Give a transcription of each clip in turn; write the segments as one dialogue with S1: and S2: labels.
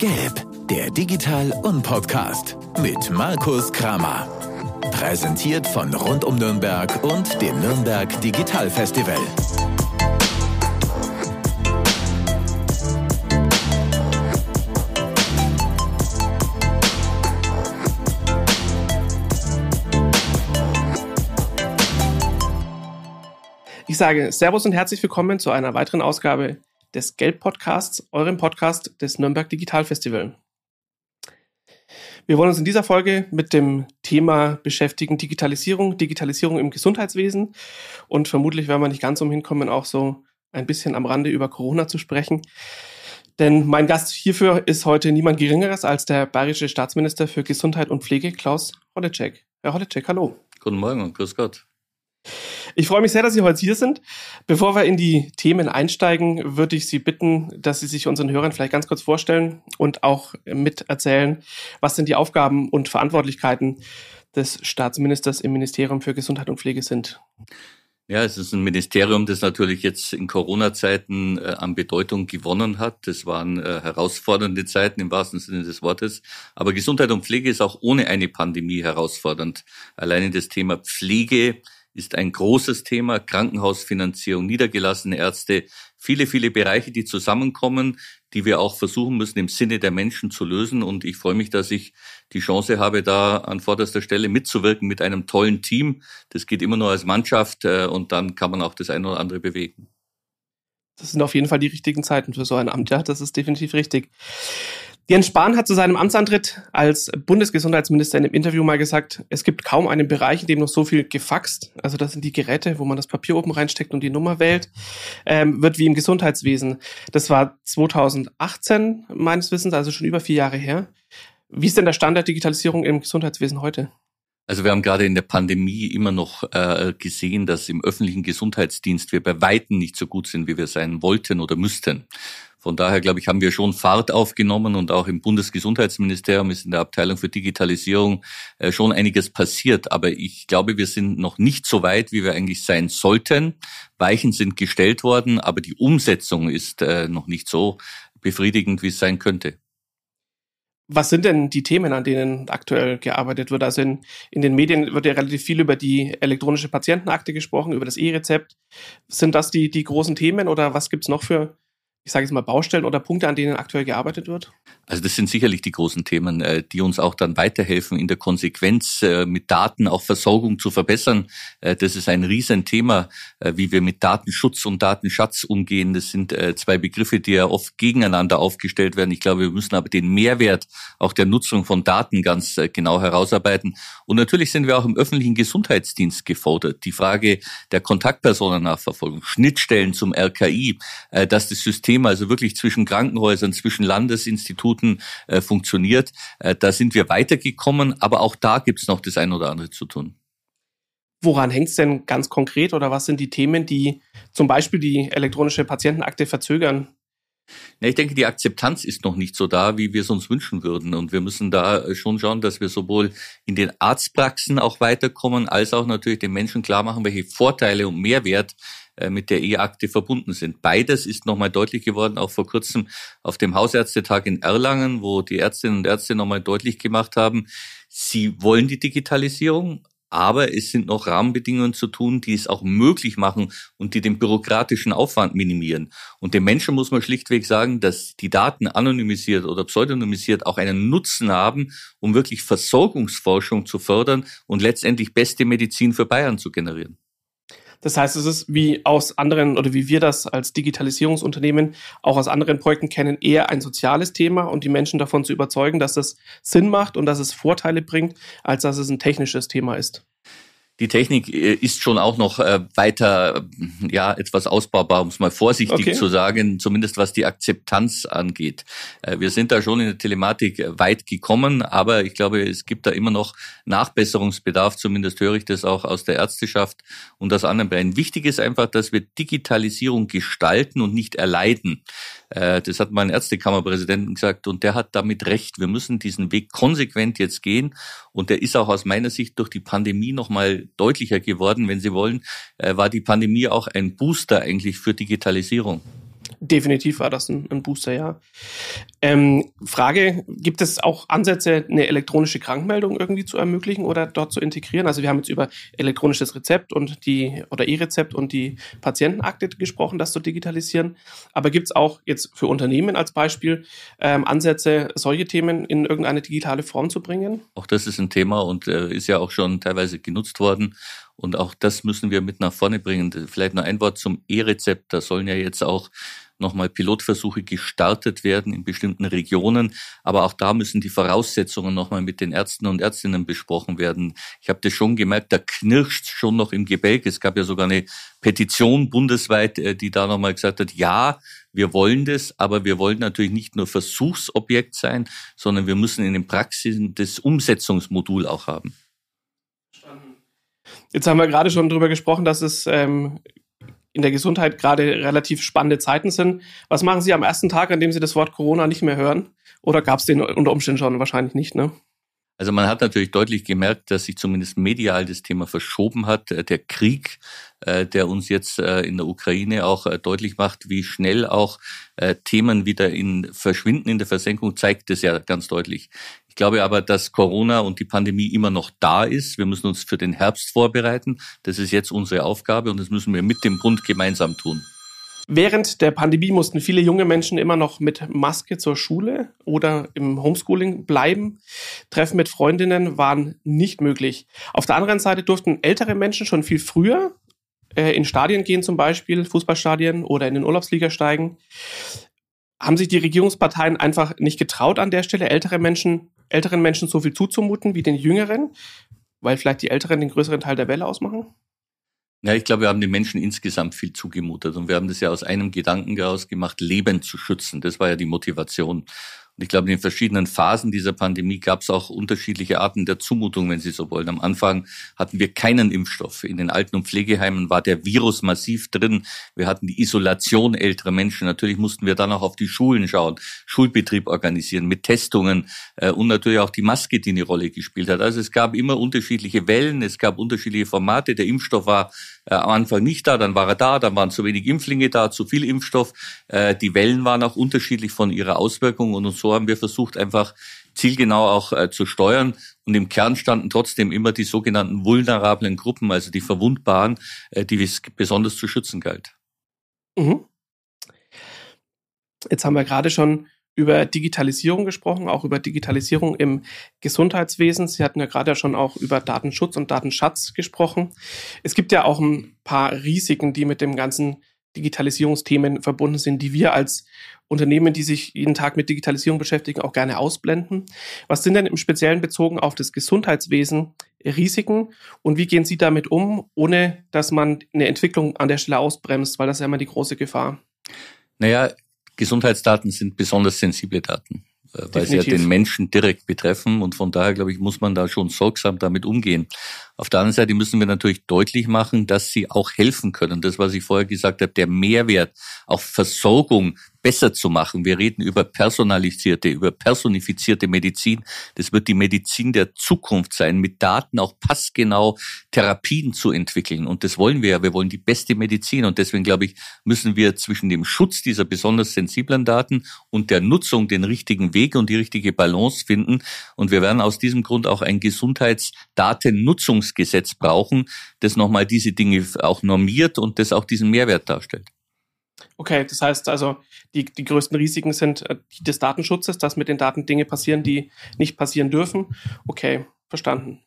S1: Gelb, der Digital- und Podcast mit Markus Kramer. Präsentiert von Rund um Nürnberg und dem Nürnberg Digital Festival.
S2: Ich sage Servus und herzlich willkommen zu einer weiteren Ausgabe des Gelb-Podcasts, eurem Podcast des Nürnberg Digital Festival. Wir wollen uns in dieser Folge mit dem Thema beschäftigen, Digitalisierung, Digitalisierung im Gesundheitswesen. Und vermutlich werden wir nicht ganz umhin auch so ein bisschen am Rande über Corona zu sprechen. Denn mein Gast hierfür ist heute niemand Geringeres als der bayerische Staatsminister für Gesundheit und Pflege, Klaus Holleczek. Herr Holleczek, hallo.
S3: Guten Morgen und grüß Gott.
S2: Ich freue mich sehr, dass Sie heute hier sind. Bevor wir in die Themen einsteigen, würde ich Sie bitten, dass Sie sich unseren Hörern vielleicht ganz kurz vorstellen und auch miterzählen, was sind die Aufgaben und Verantwortlichkeiten des Staatsministers im Ministerium für Gesundheit und Pflege sind.
S3: Ja, es ist ein Ministerium, das natürlich jetzt in Corona-Zeiten äh, an Bedeutung gewonnen hat. Das waren äh, herausfordernde Zeiten im wahrsten Sinne des Wortes. Aber Gesundheit und Pflege ist auch ohne eine Pandemie herausfordernd. Alleine das Thema Pflege ist ein großes Thema. Krankenhausfinanzierung, niedergelassene Ärzte, viele, viele Bereiche, die zusammenkommen, die wir auch versuchen müssen, im Sinne der Menschen zu lösen. Und ich freue mich, dass ich die Chance habe, da an vorderster Stelle mitzuwirken mit einem tollen Team. Das geht immer nur als Mannschaft äh, und dann kann man auch das eine oder andere bewegen.
S2: Das sind auf jeden Fall die richtigen Zeiten für so ein Amt, ja, das ist definitiv richtig. Jens Spahn hat zu seinem Amtsantritt als Bundesgesundheitsminister in einem Interview mal gesagt, es gibt kaum einen Bereich, in dem noch so viel gefaxt, also das sind die Geräte, wo man das Papier oben reinsteckt und die Nummer wählt, ähm, wird wie im Gesundheitswesen. Das war 2018 meines Wissens, also schon über vier Jahre her. Wie ist denn der Stand der Digitalisierung im Gesundheitswesen heute?
S3: Also wir haben gerade in der Pandemie immer noch äh, gesehen, dass im öffentlichen Gesundheitsdienst wir bei Weitem nicht so gut sind, wie wir sein wollten oder müssten. Von daher, glaube ich, haben wir schon Fahrt aufgenommen und auch im Bundesgesundheitsministerium ist in der Abteilung für Digitalisierung äh, schon einiges passiert. Aber ich glaube, wir sind noch nicht so weit, wie wir eigentlich sein sollten. Weichen sind gestellt worden, aber die Umsetzung ist äh, noch nicht so befriedigend, wie es sein könnte.
S2: Was sind denn die Themen, an denen aktuell gearbeitet wird? Also in, in den Medien wird ja relativ viel über die elektronische Patientenakte gesprochen, über das E-Rezept. Sind das die, die großen Themen oder was gibt's noch für, ich sage jetzt mal, Baustellen oder Punkte, an denen aktuell gearbeitet wird?
S3: Also das sind sicherlich die großen Themen, äh, die uns auch dann weiterhelfen, in der Konsequenz äh, mit Daten auch Versorgung zu verbessern. Äh, das ist ein Riesenthema, wie wir mit Datenschutz und Datenschatz umgehen. Das sind zwei Begriffe, die ja oft gegeneinander aufgestellt werden. Ich glaube, wir müssen aber den Mehrwert auch der Nutzung von Daten ganz genau herausarbeiten. Und natürlich sind wir auch im öffentlichen Gesundheitsdienst gefordert. Die Frage der Kontaktpersonennachverfolgung, Schnittstellen zum RKI, dass das System Thema, also wirklich zwischen Krankenhäusern, zwischen Landesinstituten äh, funktioniert. Äh, da sind wir weitergekommen, aber auch da gibt es noch das ein oder andere zu tun.
S2: Woran hängt es denn ganz konkret oder was sind die Themen, die zum Beispiel die elektronische Patientenakte verzögern?
S3: Ja, ich denke, die Akzeptanz ist noch nicht so da, wie wir es uns wünschen würden. Und wir müssen da schon schauen, dass wir sowohl in den Arztpraxen auch weiterkommen, als auch natürlich den Menschen klar machen, welche Vorteile und Mehrwert äh, mit der E-Akte verbunden sind. Beides ist nochmal deutlich geworden, auch vor kurzem auf dem Hausärztetag in Erlangen, wo die Ärztinnen und Ärzte nochmal deutlich gemacht haben, sie wollen die Digitalisierung, aber es sind noch Rahmenbedingungen zu tun, die es auch möglich machen und die den bürokratischen Aufwand minimieren. Und den Menschen muss man schlichtweg sagen, dass die Daten anonymisiert oder pseudonymisiert auch einen Nutzen haben, um wirklich Versorgungsforschung zu fördern und letztendlich beste Medizin für Bayern zu generieren.
S2: Das heißt, es ist wie aus anderen oder wie wir das als Digitalisierungsunternehmen auch aus anderen Projekten kennen, eher ein soziales Thema und die Menschen davon zu überzeugen, dass das Sinn macht und dass es Vorteile bringt, als dass es ein technisches Thema ist
S3: die Technik äh, ist schon auch noch äh, weiter, ja, etwas ausbaubar, um es mal vorsichtig okay. zu sagen, zumindest was die Akzeptanz angeht. Äh, wir sind da schon in der Telematik weit gekommen, aber ich glaube, es gibt da immer noch Nachbesserungsbedarf, zumindest höre ich das auch aus der Ärzteschaft und aus anderen Bereichen. Wichtig ist einfach, dass wir Digitalisierung gestalten und nicht erleiden. Das hat mein Ärztekammerpräsidenten gesagt und der hat damit recht. Wir müssen diesen Weg konsequent jetzt gehen und der ist auch aus meiner Sicht durch die Pandemie nochmal deutlicher geworden, wenn Sie wollen, äh, war die Pandemie auch ein Booster eigentlich für Digitalisierung.
S2: Definitiv war das ein, ein Booster, ja. Ähm, Frage, gibt es auch Ansätze, eine elektronische Krankmeldung irgendwie zu ermöglichen oder dort zu integrieren? Also wir haben jetzt über elektronisches Rezept und die oder E-Rezept und die Patientenakte gesprochen, das zu digitalisieren. Aber gibt es auch jetzt für Unternehmen als Beispiel ähm, Ansätze, solche Themen in irgendeine digitale Form zu bringen?
S3: Auch das ist ein Thema und äh, ist ja auch schon teilweise genutzt worden. Und auch das müssen wir mit nach vorne bringen. Vielleicht noch ein Wort zum E-Rezept. Da sollen ja jetzt auch nochmal Pilotversuche gestartet werden in bestimmten Regionen. Aber auch da müssen die Voraussetzungen nochmal mit den Ärzten und Ärztinnen besprochen werden. Ich habe das schon gemerkt, da knirscht schon noch im Gebälk. Es gab ja sogar eine Petition bundesweit, äh, die da nochmal gesagt hat, ja, wir wollen das, aber wir wollen natürlich nicht nur Versuchsobjekt sein, sondern wir müssen in den Praxisen das Umsetzungsmodul auch haben.
S2: Jetzt haben wir gerade schon darüber gesprochen, dass es ähm, in der Gesundheit gerade relativ spannende Zeiten sind. Was machen Sie am ersten Tag, an dem Sie das Wort Corona nicht mehr hören? Oder gab es den unter Umständen schon wahrscheinlich nicht, ne?
S3: Also man hat natürlich deutlich gemerkt, dass sich zumindest medial das Thema verschoben hat. Äh, der Krieg, äh, der uns jetzt äh, in der Ukraine auch deutlich macht, wie schnell auch Themen wieder in verschwinden in der Versenkung, zeigt es ja ganz deutlich. Ich glaube aber, dass Corona und die Pandemie immer noch da ist. Wir müssen uns für den Herbst vorbereiten. Das ist jetzt unsere Aufgabe und das müssen wir mit dem Bund gemeinsam tun.
S2: Während der Pandemie mussten viele junge Menschen immer noch mit Maske zur Schule oder im Homeschooling bleiben. Treffen mit Freundinnen waren nicht möglich. Auf der anderen Seite durften ältere Menschen schon viel früher äh, in Stadien gehen, zum Beispiel Fußballstadien oder in den Urlaubsliga steigen. Haben sich die Regierungsparteien einfach nicht getraut, an der Stelle ältere Menschen, älteren Menschen so viel zuzumuten wie den jüngeren, weil vielleicht die Älteren den größeren Teil der Welle ausmachen?
S3: Ja, ich glaube, wir haben den Menschen insgesamt viel zugemutet und wir haben das ja aus einem Gedanken heraus gemacht, Leben zu schützen. Das war ja die Motivation. Ich glaube, in den verschiedenen Phasen dieser Pandemie gab es auch unterschiedliche Arten der Zumutung, wenn Sie so wollen. Am Anfang hatten wir keinen Impfstoff. In den Alten- und Pflegeheimen war der Virus massiv drin. Wir hatten die Isolation älterer Menschen. Natürlich mussten wir dann auch auf die Schulen schauen, Schulbetrieb organisieren mit Testungen äh, und natürlich auch die Maske, die eine Rolle gespielt hat. Also es gab immer unterschiedliche Wellen, es gab unterschiedliche Formate. Der Impfstoff war äh, am Anfang nicht da, dann war er da, dann waren zu wenig Impflinge da, zu viel Impfstoff. Äh, die Wellen waren auch unterschiedlich von ihrer Auswirkung und so haben wir versucht, einfach zielgenau auch äh, zu steuern. Und im Kern standen trotzdem immer die sogenannten vulnerablen Gruppen, also die Verwundbaren, äh, die es besonders zu schützen galt. Mhm.
S2: Jetzt haben wir gerade schon über Digitalisierung gesprochen, auch über Digitalisierung im Gesundheitswesen. Sie hatten ja gerade schon auch über Datenschutz und Datenschatz gesprochen. Es gibt ja auch ein paar Risiken, die mit dem ganzen Digitalisierungsthemen verbunden sind, die wir als Unternehmen, die sich jeden Tag mit Digitalisierung beschäftigen, auch gerne ausblenden. Was sind denn im Speziellen bezogen auf das Gesundheitswesen Risiken und wie gehen Sie damit um, ohne dass man eine Entwicklung an der Stelle ausbremst, weil das ist ja immer die große Gefahr.
S3: Naja, Gesundheitsdaten sind besonders sensible Daten. Äh, weil Definitiv. sie ja den Menschen direkt betreffen. Und von daher, glaube ich, muss man da schon sorgsam damit umgehen. Auf der anderen Seite müssen wir natürlich deutlich machen, dass sie auch helfen können. Das, was ich vorher gesagt habe, der Mehrwert, auch Versorgung besser zu machen. Wir reden über personalisierte, über personifizierte Medizin. Das wird die Medizin der Zukunft sein, mit Daten auch passgenau Therapien zu entwickeln. Und das wollen wir ja. Wir wollen die beste Medizin. Und deswegen, glaube ich, müssen wir zwischen dem Schutz dieser besonders sensiblen Daten und der Nutzung den richtigen Weg und die richtige Balance finden. Und wir werden aus diesem Grund auch ein Gesundheitsdatennutzungsgesetz brauchen, das nochmal diese Dinge auch normiert und das auch diesen Mehrwert darstellt.
S2: Okay, das heißt also, die, die größten Risiken sind äh, die des Datenschutzes, dass mit den Daten Dinge passieren, die nicht passieren dürfen. Okay, verstanden.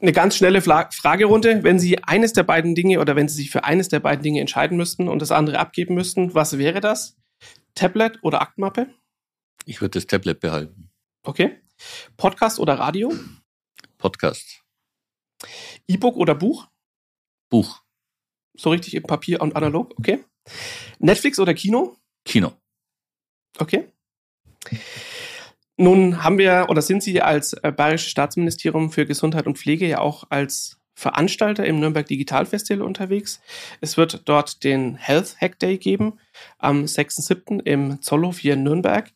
S2: Eine ganz schnelle Fla Fragerunde. Wenn Sie eines der beiden Dinge oder wenn Sie sich für eines der beiden Dinge entscheiden müssten und das andere abgeben müssten, was wäre das? Tablet oder Aktmappe?
S3: Ich würde das Tablet behalten.
S2: Okay. Podcast oder Radio?
S3: Podcast.
S2: E-Book oder Buch?
S3: Buch.
S2: So richtig im Papier und analog, okay. Netflix oder Kino?
S3: Kino.
S2: Okay. Nun haben wir oder sind Sie als äh, Bayerisches Staatsministerium für Gesundheit und Pflege ja auch als Veranstalter im Nürnberg Digital Festival unterwegs. Es wird dort den Health Hack Day geben am 6.7. im Zollhof hier in Nürnberg.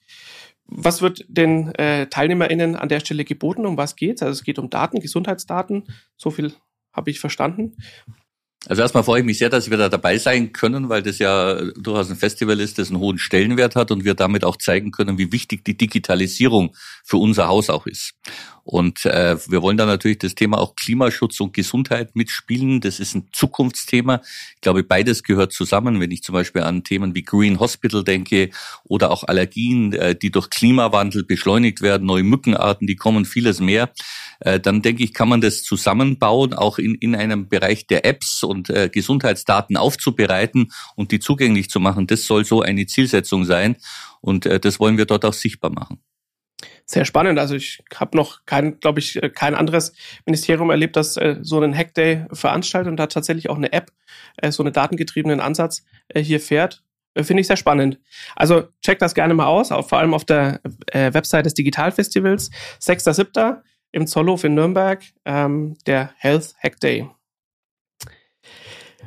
S2: Was wird den äh, TeilnehmerInnen an der Stelle geboten? Um was geht's? Also es geht um Daten, Gesundheitsdaten. So viel habe ich verstanden.
S3: Also erstmal freue ich mich sehr, dass wir da dabei sein können, weil das ja durchaus ein Festival ist, das einen hohen Stellenwert hat und wir damit auch zeigen können, wie wichtig die Digitalisierung für unser Haus auch ist. Und äh, wir wollen da natürlich das Thema auch Klimaschutz und Gesundheit mitspielen. Das ist ein Zukunftsthema. Ich glaube, beides gehört zusammen. Wenn ich zum Beispiel an Themen wie Green Hospital denke oder auch Allergien, äh, die durch Klimawandel beschleunigt werden, neue Mückenarten, die kommen, vieles mehr, äh, dann denke ich, kann man das zusammenbauen, auch in, in einem Bereich der Apps und äh, Gesundheitsdaten aufzubereiten und die zugänglich zu machen. Das soll so eine Zielsetzung sein. Und äh, das wollen wir dort auch sichtbar machen
S2: sehr spannend. Also ich habe noch kein, glaube ich, äh, kein anderes Ministerium erlebt, das äh, so einen Hackday veranstaltet und da tatsächlich auch eine App, äh, so einen datengetriebenen Ansatz äh, hier fährt. Äh, Finde ich sehr spannend. Also check das gerne mal aus, vor allem auf der äh, Website des Digitalfestivals. 6.7. im Zollhof in Nürnberg, ähm, der Health Hack Day.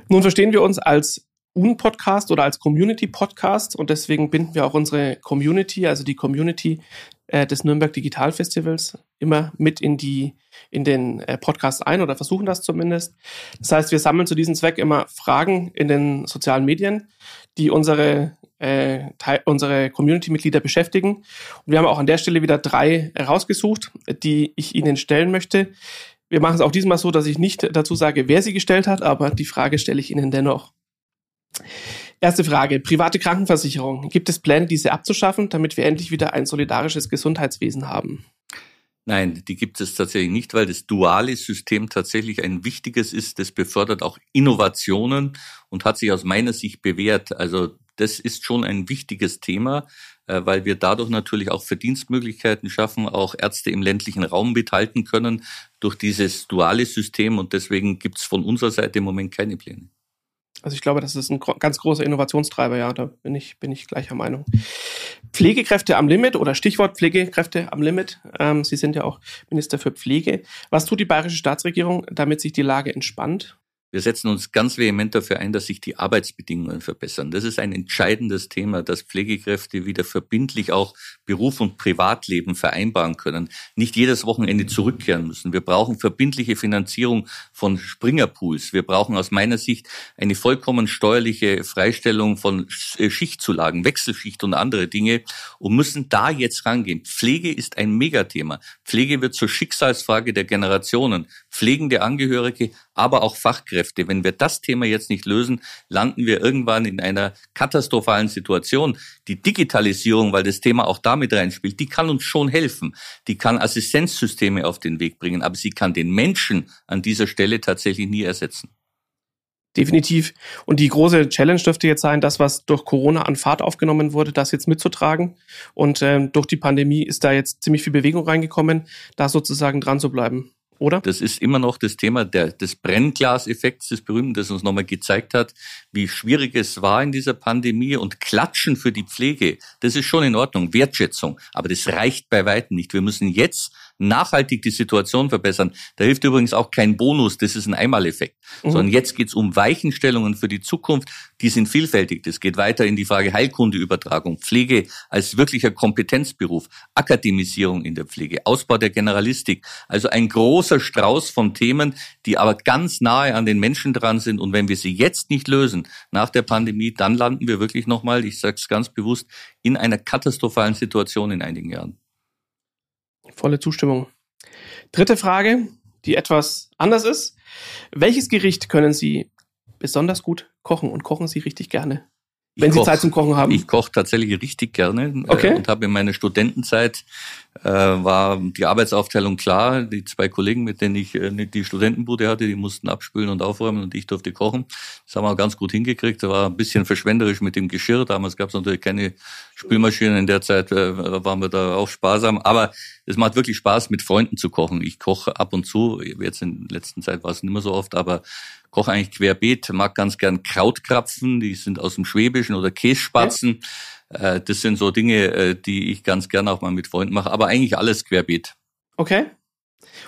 S2: Nun verstehen wir uns als Un-Podcast oder als Community-Podcast und deswegen binden wir auch unsere Community, also die Community des Nürnberg Digital Festivals immer mit in die in den äh, Podcast ein oder versuchen das zumindest. Das heißt, wir sammeln zu diesem Zweck immer Fragen in den sozialen Medien, die unsere äh, unsere Community-Mitglieder beschäftigen. Und wir haben auch an der Stelle wieder drei herausgesucht, die ich Ihnen stellen möchte. Wir machen es auch diesmal so, dass ich nicht dazu sage, wer sie gestellt hat, aber die Frage stelle ich Ihnen dennoch. Erste Frage. Private Krankenversicherung. Gibt es Pläne, diese abzuschaffen, damit wir endlich wieder ein solidarisches Gesundheitswesen haben?
S3: Nein, die gibt es tatsächlich nicht, weil das duale System tatsächlich ein wichtiges ist. Das befördert auch Innovationen und hat sich aus meiner Sicht bewährt. Also das ist schon ein wichtiges Thema, äh, weil wir dadurch natürlich auch Verdienstmöglichkeiten schaffen, auch Ärzte im ländlichen Raum mithalten können durch dieses duale System. Und deswegen gibt es von unserer Seite im Moment keine Pläne.
S2: Also ich glaube, das ist ein ganz großer Innovationstreiber, ja, da bin ich, bin ich gleicher Meinung. Pflegekräfte am Limit oder Stichwort Pflegekräfte am Limit. Ähm, Sie sind ja auch Minister für Pflege. Was tut die bayerische Staatsregierung, damit sich die Lage entspannt?
S3: Wir setzen uns ganz vehement dafür ein, dass sich die Arbeitsbedingungen verbessern. Das ist ein entscheidendes Thema, dass Pflegekräfte wieder verbindlich auch Beruf und Privatleben vereinbaren können, nicht jedes Wochenende zurückkehren müssen. Wir brauchen verbindliche Finanzierung von Springerpools. Wir brauchen aus meiner Sicht eine vollkommen steuerliche Freistellung von äh, Schichtzulagen, Wechselschicht und andere Dinge und müssen da jetzt rangehen. Pflege ist ein Megathema. Pflege wird zur Schicksalsfrage der Generationen. Pflegende Angehörige, aber auch Fachkräfte. Wenn wir das Thema jetzt nicht lösen, landen wir irgendwann in einer katastrophalen Situation. Die Digitalisierung, weil das Thema auch damit reinspielt, die kann uns schon helfen. Die kann Assistenzsysteme auf den Weg bringen, aber sie kann den Menschen an dieser Stelle tatsächlich nie ersetzen.
S2: Definitiv. Und die große Challenge dürfte jetzt sein, das, was durch Corona an Fahrt aufgenommen wurde, das jetzt mitzutragen. Und ähm, durch die Pandemie ist da jetzt ziemlich viel Bewegung reingekommen, da sozusagen dran zu bleiben oder?
S3: Das ist immer noch das Thema der, des Brennglaseffekts, des berühmten, das uns nochmal gezeigt hat, wie schwierig es war in dieser Pandemie und Klatschen für die Pflege, das ist schon in Ordnung, Wertschätzung, aber das reicht bei weitem nicht. Wir müssen jetzt nachhaltig die Situation verbessern. Da hilft übrigens auch kein Bonus, das ist ein Einmaleffekt, mhm. sondern jetzt geht es um Weichenstellungen für die Zukunft, die sind vielfältig. Das geht weiter in die Frage Heilkundeübertragung, Pflege als wirklicher Kompetenzberuf, Akademisierung in der Pflege, Ausbau der Generalistik, also ein großer Strauß von Themen, die aber ganz nahe an den Menschen dran sind. Und wenn wir sie jetzt nicht lösen, nach der Pandemie, dann landen wir wirklich nochmal, ich sage es ganz bewusst, in einer katastrophalen Situation in einigen Jahren.
S2: Volle Zustimmung. Dritte Frage, die etwas anders ist. Welches Gericht können Sie besonders gut kochen und kochen Sie richtig gerne? Wenn Sie koch, Zeit zum Kochen haben.
S3: Ich koche tatsächlich richtig gerne äh, okay. und habe in meiner Studentenzeit äh, war die Arbeitsaufteilung klar. Die zwei Kollegen, mit denen ich äh, die Studentenbude hatte, die mussten abspülen und aufräumen und ich durfte kochen. Das haben wir ganz gut hingekriegt. Da war ein bisschen verschwenderisch mit dem Geschirr. Damals gab es natürlich keine Spülmaschinen. In der Zeit äh, waren wir da auch sparsam. Aber es macht wirklich Spaß, mit Freunden zu kochen. Ich koche ab und zu. Jetzt in letzter Zeit war es nicht mehr so oft, aber koche eigentlich querbeet, mag ganz gern Krautkrapfen, die sind aus dem Schwäbischen oder Kässpatzen. Okay. Äh, das sind so Dinge, äh, die ich ganz gern auch mal mit Freunden mache, aber eigentlich alles querbeet.
S2: Okay.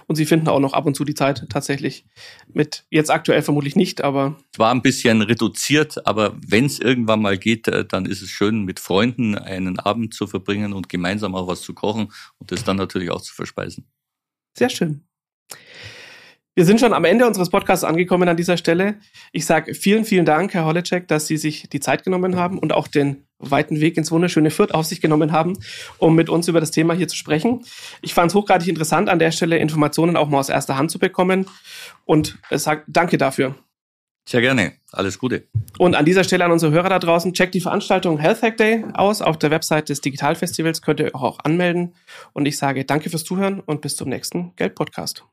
S2: Und Sie finden auch noch ab und zu die Zeit tatsächlich mit, jetzt aktuell vermutlich nicht, aber.
S3: Es war ein bisschen reduziert, aber wenn es irgendwann mal geht, äh, dann ist es schön, mit Freunden einen Abend zu verbringen und gemeinsam auch was zu kochen und das dann natürlich auch zu verspeisen.
S2: Sehr schön. Wir sind schon am Ende unseres Podcasts angekommen an dieser Stelle. Ich sage vielen, vielen Dank, Herr Holleczek, dass Sie sich die Zeit genommen haben und auch den weiten Weg ins wunderschöne Fürth auf sich genommen haben, um mit uns über das Thema hier zu sprechen. Ich fand es hochgradig interessant, an der Stelle Informationen auch mal aus erster Hand zu bekommen und sage danke dafür.
S3: Sehr gerne. Alles Gute.
S2: Und an dieser Stelle an unsere Hörer da draußen, checkt die Veranstaltung Health Hack Day aus. Auf der Website des Digitalfestivals könnt ihr euch auch anmelden. Und ich sage danke fürs Zuhören und bis zum nächsten Geld-Podcast.